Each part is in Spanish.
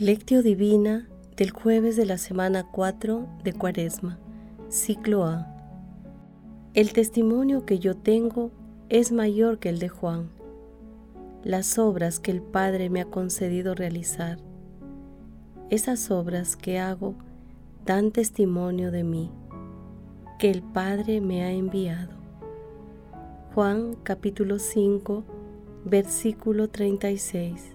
Lectio Divina del jueves de la semana 4 de Cuaresma, ciclo A. El testimonio que yo tengo es mayor que el de Juan. Las obras que el Padre me ha concedido realizar, esas obras que hago dan testimonio de mí, que el Padre me ha enviado. Juan capítulo 5, versículo 36.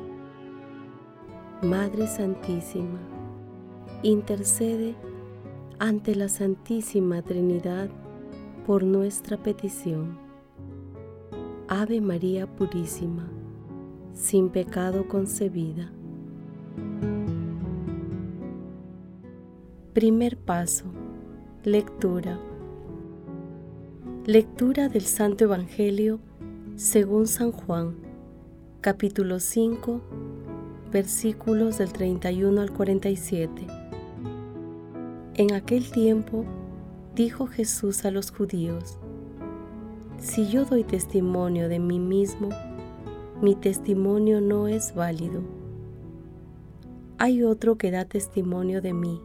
Madre Santísima, intercede ante la Santísima Trinidad por nuestra petición. Ave María Purísima, sin pecado concebida. Primer paso. Lectura. Lectura del Santo Evangelio según San Juan, capítulo 5 versículos del 31 al 47. En aquel tiempo dijo Jesús a los judíos, Si yo doy testimonio de mí mismo, mi testimonio no es válido. Hay otro que da testimonio de mí,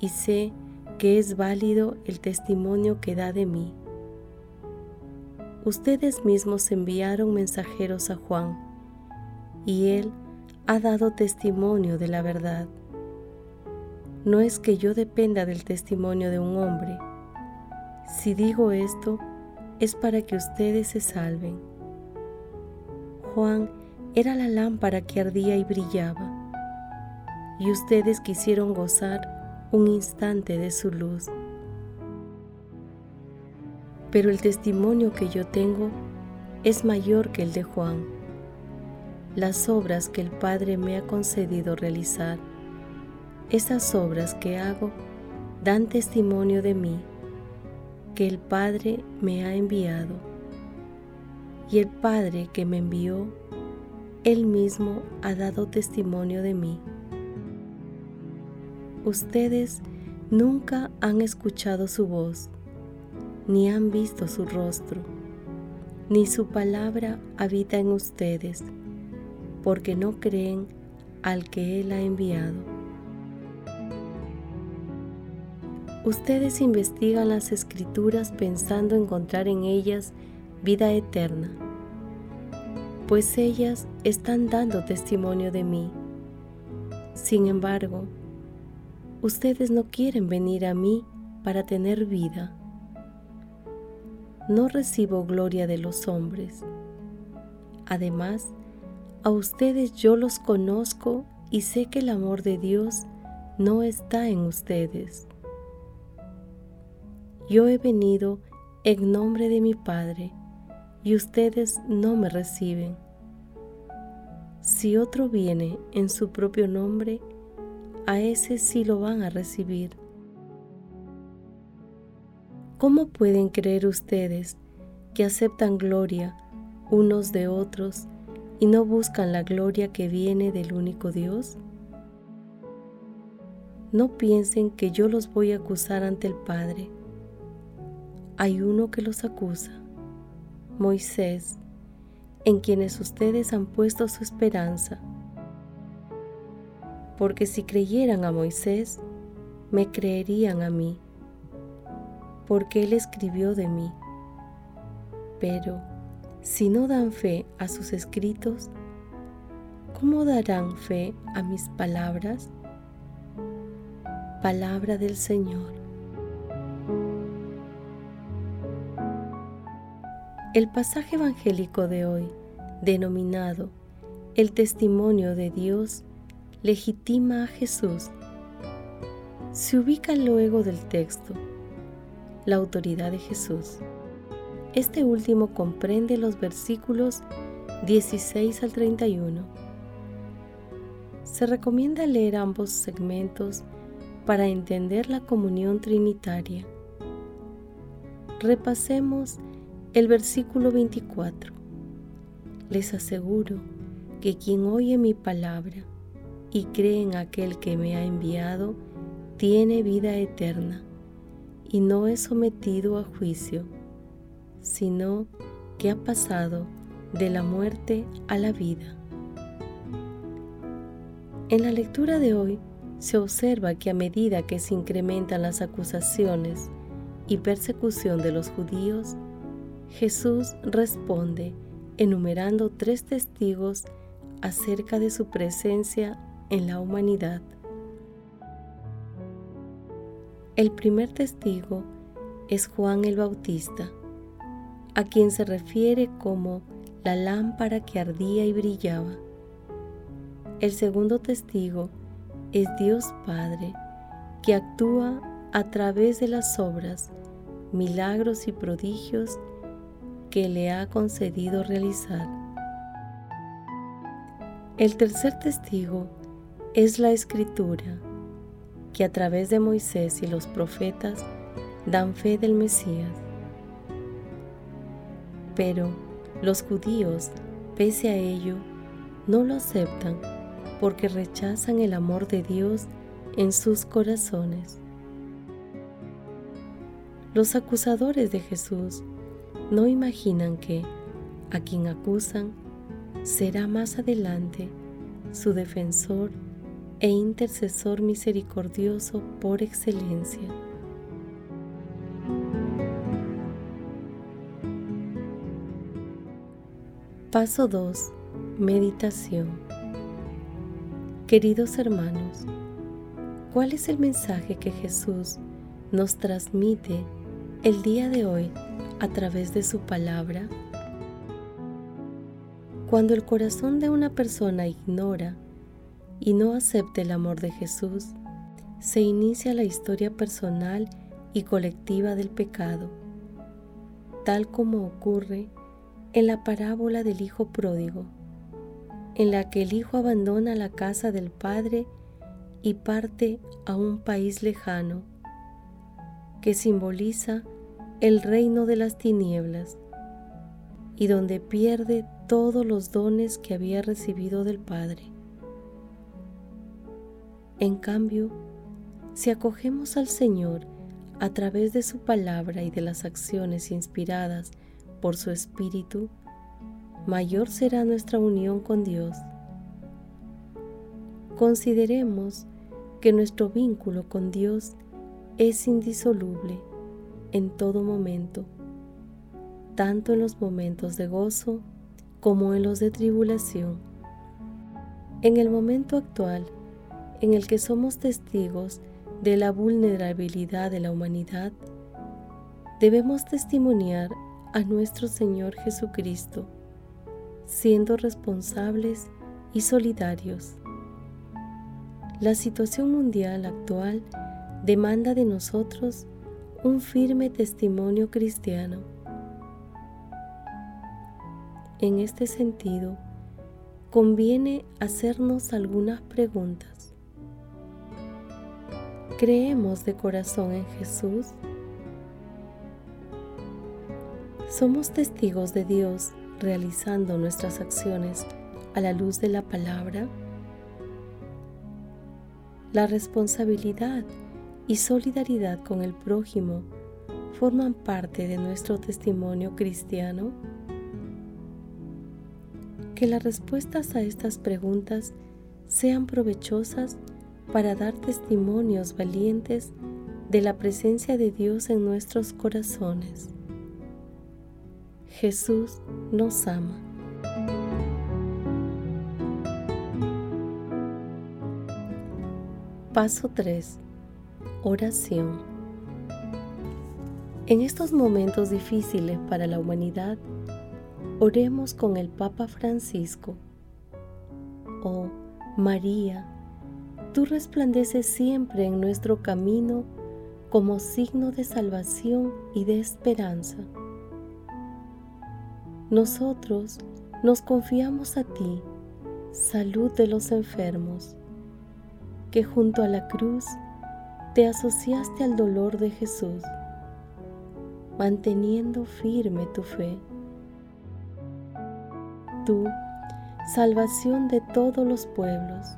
y sé que es válido el testimonio que da de mí. Ustedes mismos enviaron mensajeros a Juan, y él ha dado testimonio de la verdad. No es que yo dependa del testimonio de un hombre. Si digo esto, es para que ustedes se salven. Juan era la lámpara que ardía y brillaba, y ustedes quisieron gozar un instante de su luz. Pero el testimonio que yo tengo es mayor que el de Juan las obras que el Padre me ha concedido realizar. Esas obras que hago dan testimonio de mí, que el Padre me ha enviado. Y el Padre que me envió, Él mismo ha dado testimonio de mí. Ustedes nunca han escuchado su voz, ni han visto su rostro, ni su palabra habita en ustedes porque no creen al que Él ha enviado. Ustedes investigan las escrituras pensando encontrar en ellas vida eterna, pues ellas están dando testimonio de mí. Sin embargo, ustedes no quieren venir a mí para tener vida. No recibo gloria de los hombres. Además, a ustedes yo los conozco y sé que el amor de Dios no está en ustedes. Yo he venido en nombre de mi Padre y ustedes no me reciben. Si otro viene en su propio nombre, a ese sí lo van a recibir. ¿Cómo pueden creer ustedes que aceptan gloria unos de otros y no buscan la gloria que viene del único Dios? No piensen que yo los voy a acusar ante el Padre. Hay uno que los acusa, Moisés, en quienes ustedes han puesto su esperanza. Porque si creyeran a Moisés, me creerían a mí, porque él escribió de mí. Pero si no dan fe a sus escritos, ¿cómo darán fe a mis palabras? Palabra del Señor. El pasaje evangélico de hoy, denominado El testimonio de Dios, legitima a Jesús. Se ubica luego del texto, la autoridad de Jesús. Este último comprende los versículos 16 al 31. Se recomienda leer ambos segmentos para entender la comunión trinitaria. Repasemos el versículo 24. Les aseguro que quien oye mi palabra y cree en aquel que me ha enviado, tiene vida eterna y no es sometido a juicio, sino que ha pasado de la muerte a la vida. En la lectura de hoy se observa que a medida que se incrementan las acusaciones y persecución de los judíos, Jesús responde enumerando tres testigos acerca de su presencia en la humanidad. El primer testigo es Juan el Bautista, a quien se refiere como la lámpara que ardía y brillaba. El segundo testigo es Dios Padre, que actúa a través de las obras, milagros y prodigios que le ha concedido realizar. El tercer testigo es la Escritura, que a través de Moisés y los profetas dan fe del Mesías. Pero los judíos, pese a ello, no lo aceptan porque rechazan el amor de Dios en sus corazones. Los acusadores de Jesús no imaginan que a quien acusan será más adelante su defensor e intercesor misericordioso por excelencia. Paso 2. Meditación. Queridos hermanos, ¿cuál es el mensaje que Jesús nos transmite el día de hoy a través de su palabra? Cuando el corazón de una persona ignora y no acepta el amor de Jesús, se inicia la historia personal y colectiva del pecado, tal como ocurre en la parábola del Hijo Pródigo, en la que el Hijo abandona la casa del Padre y parte a un país lejano, que simboliza el reino de las tinieblas y donde pierde todos los dones que había recibido del Padre. En cambio, si acogemos al Señor a través de su palabra y de las acciones inspiradas por su Espíritu, mayor será nuestra unión con Dios. Consideremos que nuestro vínculo con Dios es indisoluble en todo momento, tanto en los momentos de gozo como en los de tribulación. En el momento actual, en el que somos testigos de la vulnerabilidad de la humanidad, debemos testimoniar a nuestro Señor Jesucristo, siendo responsables y solidarios. La situación mundial actual demanda de nosotros un firme testimonio cristiano. En este sentido, conviene hacernos algunas preguntas. ¿Creemos de corazón en Jesús? Somos testigos de Dios realizando nuestras acciones a la luz de la palabra. La responsabilidad y solidaridad con el prójimo forman parte de nuestro testimonio cristiano. Que las respuestas a estas preguntas sean provechosas para dar testimonios valientes de la presencia de Dios en nuestros corazones. Jesús nos ama. Paso 3. Oración. En estos momentos difíciles para la humanidad, oremos con el Papa Francisco. Oh María, tú resplandeces siempre en nuestro camino como signo de salvación y de esperanza nosotros nos confiamos a ti, salud de los enfermos, que junto a la cruz te asociaste al dolor de Jesús, manteniendo firme tu fe. Tú, salvación de todos los pueblos,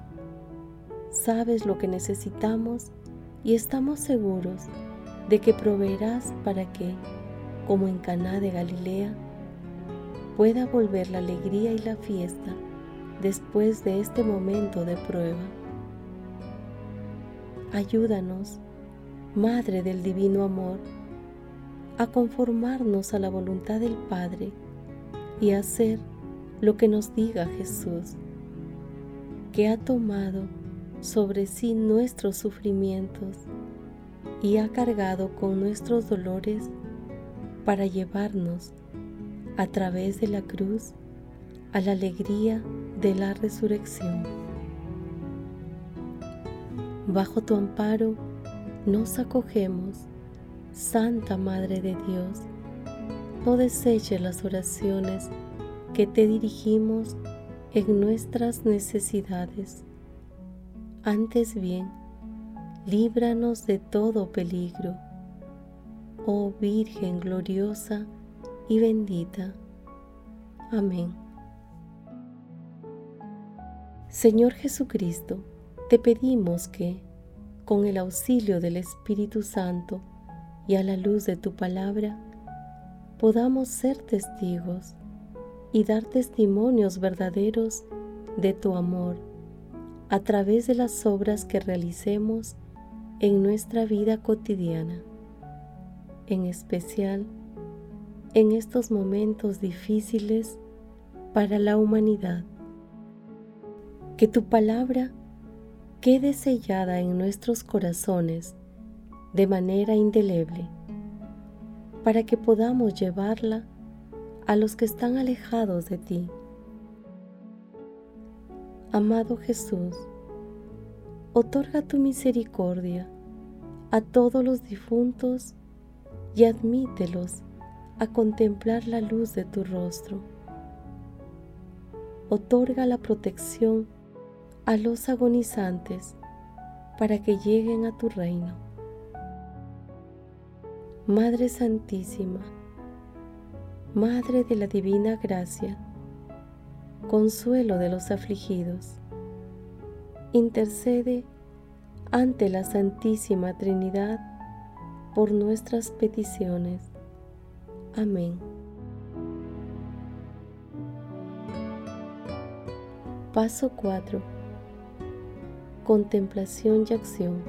sabes lo que necesitamos y estamos seguros de que proveerás para que, como en Caná de Galilea, pueda volver la alegría y la fiesta después de este momento de prueba. Ayúdanos, Madre del Divino Amor, a conformarnos a la voluntad del Padre y a hacer lo que nos diga Jesús, que ha tomado sobre sí nuestros sufrimientos y ha cargado con nuestros dolores para llevarnos a través de la cruz a la alegría de la resurrección. Bajo tu amparo nos acogemos, Santa Madre de Dios. No deseches las oraciones que te dirigimos en nuestras necesidades. Antes bien, líbranos de todo peligro, oh Virgen gloriosa y bendita. Amén. Señor Jesucristo, te pedimos que, con el auxilio del Espíritu Santo y a la luz de tu palabra, podamos ser testigos y dar testimonios verdaderos de tu amor a través de las obras que realicemos en nuestra vida cotidiana, en especial en estos momentos difíciles para la humanidad. Que tu palabra quede sellada en nuestros corazones de manera indeleble, para que podamos llevarla a los que están alejados de ti. Amado Jesús, otorga tu misericordia a todos los difuntos y admítelos a contemplar la luz de tu rostro. Otorga la protección a los agonizantes para que lleguen a tu reino. Madre Santísima, Madre de la Divina Gracia, consuelo de los afligidos, intercede ante la Santísima Trinidad por nuestras peticiones. Amén. Paso 4. Contemplación y acción.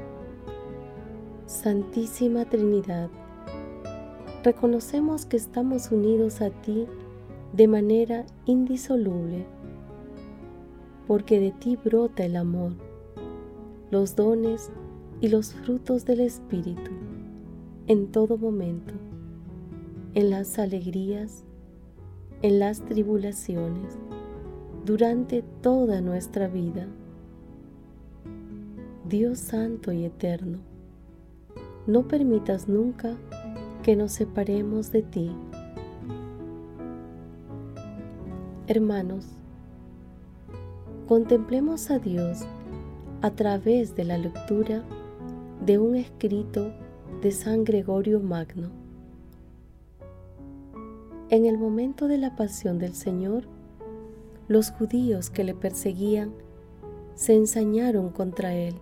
Santísima Trinidad, reconocemos que estamos unidos a ti de manera indisoluble, porque de ti brota el amor, los dones y los frutos del Espíritu en todo momento, en las alegrías, en las tribulaciones, durante toda nuestra vida. Dios Santo y Eterno, no permitas nunca que nos separemos de ti Hermanos, contemplemos a Dios a través de la lectura de un escrito de San Gregorio Magno. En el momento de la pasión del Señor, los judíos que le perseguían se ensañaron contra él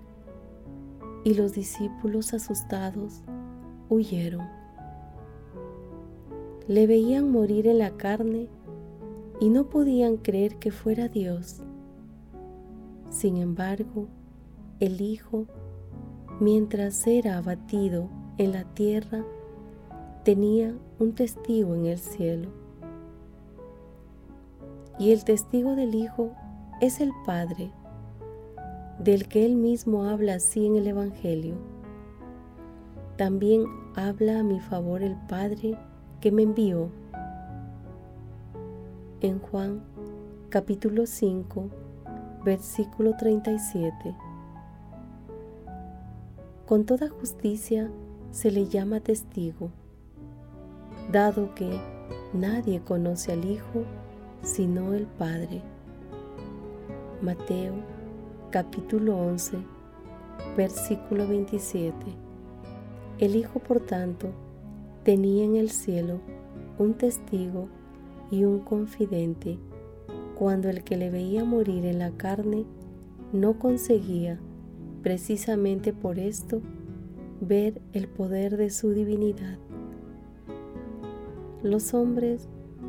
y los discípulos asustados huyeron. Le veían morir en la carne y no podían creer que fuera Dios. Sin embargo, el Hijo, mientras era abatido en la tierra, tenía un testigo en el cielo. Y el testigo del Hijo es el Padre, del que Él mismo habla así en el Evangelio. También habla a mi favor el Padre que me envió en Juan capítulo 5, versículo 37. Con toda justicia se le llama testigo, dado que nadie conoce al Hijo sino el Padre. Mateo capítulo 11, versículo 27. El Hijo, por tanto, tenía en el cielo un testigo y un confidente cuando el que le veía morir en la carne no conseguía, precisamente por esto, ver el poder de su divinidad. Los hombres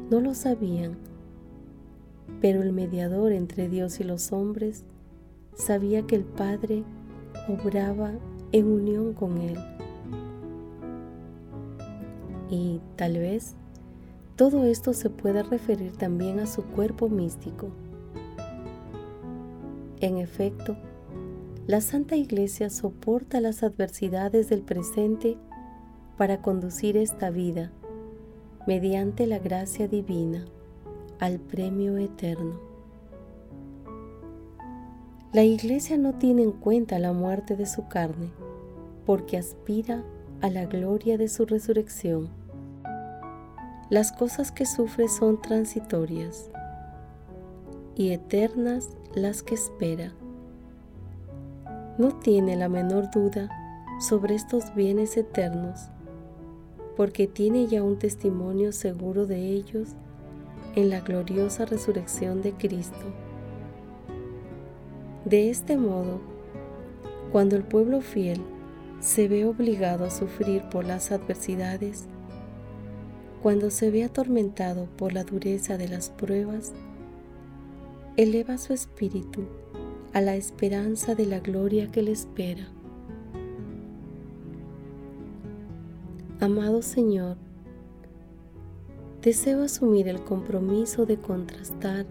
no lo sabían, pero el mediador entre Dios y los hombres sabía que el Padre obraba en unión con él. Y tal vez todo esto se puede referir también a su cuerpo místico. En efecto, la Santa Iglesia soporta las adversidades del presente para conducir esta vida, mediante la gracia divina, al premio eterno. La Iglesia no tiene en cuenta la muerte de su carne, porque aspira a la gloria de su resurrección las cosas que sufre son transitorias y eternas las que espera. No tiene la menor duda sobre estos bienes eternos, porque tiene ya un testimonio seguro de ellos en la gloriosa resurrección de Cristo. De este modo, cuando el pueblo fiel se ve obligado a sufrir por las adversidades, cuando se ve atormentado por la dureza de las pruebas, eleva su espíritu a la esperanza de la gloria que le espera. Amado Señor, deseo asumir el compromiso de contrastar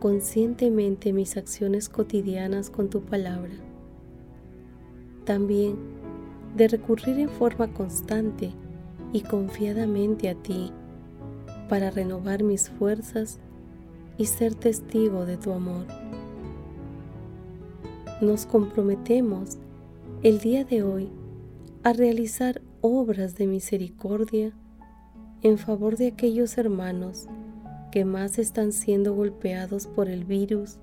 conscientemente mis acciones cotidianas con tu palabra. También de recurrir en forma constante y confiadamente a ti para renovar mis fuerzas y ser testigo de tu amor. Nos comprometemos el día de hoy a realizar obras de misericordia en favor de aquellos hermanos que más están siendo golpeados por el virus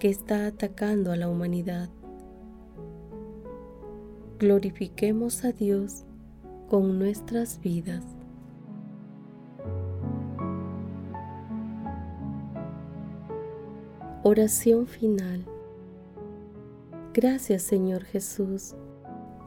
que está atacando a la humanidad. Glorifiquemos a Dios con nuestras vidas. Oración final. Gracias Señor Jesús